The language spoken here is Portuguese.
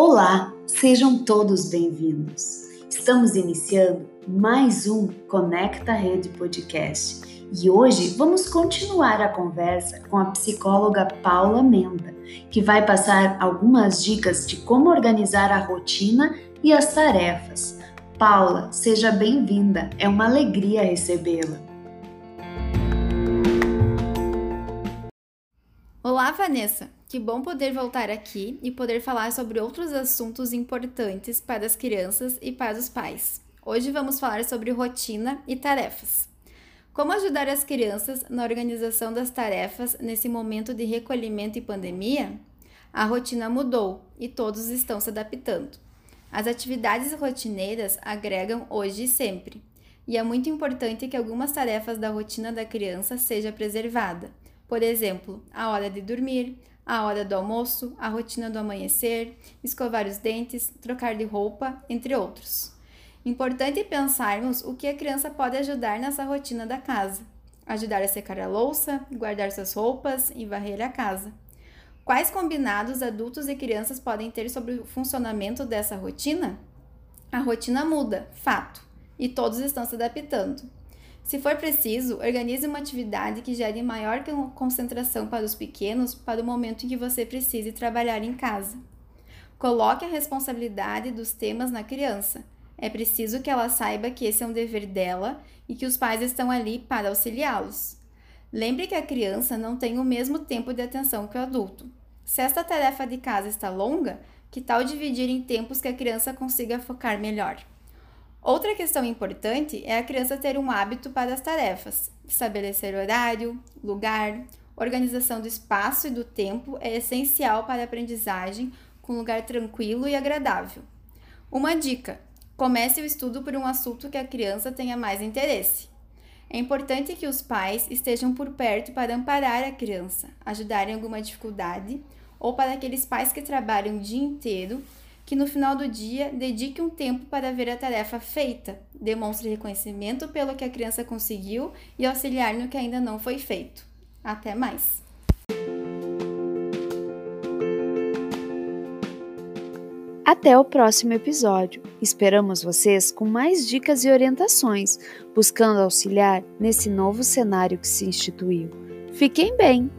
Olá, sejam todos bem-vindos. Estamos iniciando mais um Conecta Rede Podcast e hoje vamos continuar a conversa com a psicóloga Paula Menda, que vai passar algumas dicas de como organizar a rotina e as tarefas. Paula, seja bem-vinda, é uma alegria recebê-la. Olá, Vanessa! Que bom poder voltar aqui e poder falar sobre outros assuntos importantes para as crianças e para os pais. Hoje vamos falar sobre rotina e tarefas. Como ajudar as crianças na organização das tarefas nesse momento de recolhimento e pandemia? A rotina mudou e todos estão se adaptando. As atividades rotineiras agregam hoje e sempre, e é muito importante que algumas tarefas da rotina da criança seja preservada. Por exemplo, a hora de dormir, a hora do almoço, a rotina do amanhecer, escovar os dentes, trocar de roupa, entre outros. Importante pensarmos o que a criança pode ajudar nessa rotina da casa. Ajudar a secar a louça, guardar suas roupas e varrer a casa. Quais combinados adultos e crianças podem ter sobre o funcionamento dessa rotina? A rotina muda, fato, e todos estão se adaptando. Se for preciso, organize uma atividade que gere maior concentração para os pequenos para o momento em que você precise trabalhar em casa. Coloque a responsabilidade dos temas na criança. É preciso que ela saiba que esse é um dever dela e que os pais estão ali para auxiliá-los. Lembre que a criança não tem o mesmo tempo de atenção que o adulto. Se esta tarefa de casa está longa, que tal dividir em tempos que a criança consiga focar melhor? Outra questão importante é a criança ter um hábito para as tarefas. Estabelecer horário, lugar, organização do espaço e do tempo é essencial para a aprendizagem com lugar tranquilo e agradável. Uma dica: comece o estudo por um assunto que a criança tenha mais interesse. É importante que os pais estejam por perto para amparar a criança, ajudar em alguma dificuldade, ou para aqueles pais que trabalham o dia inteiro que no final do dia dedique um tempo para ver a tarefa feita, demonstre reconhecimento pelo que a criança conseguiu e auxiliar no que ainda não foi feito. Até mais! Até o próximo episódio. Esperamos vocês com mais dicas e orientações, buscando auxiliar nesse novo cenário que se instituiu. Fiquem bem!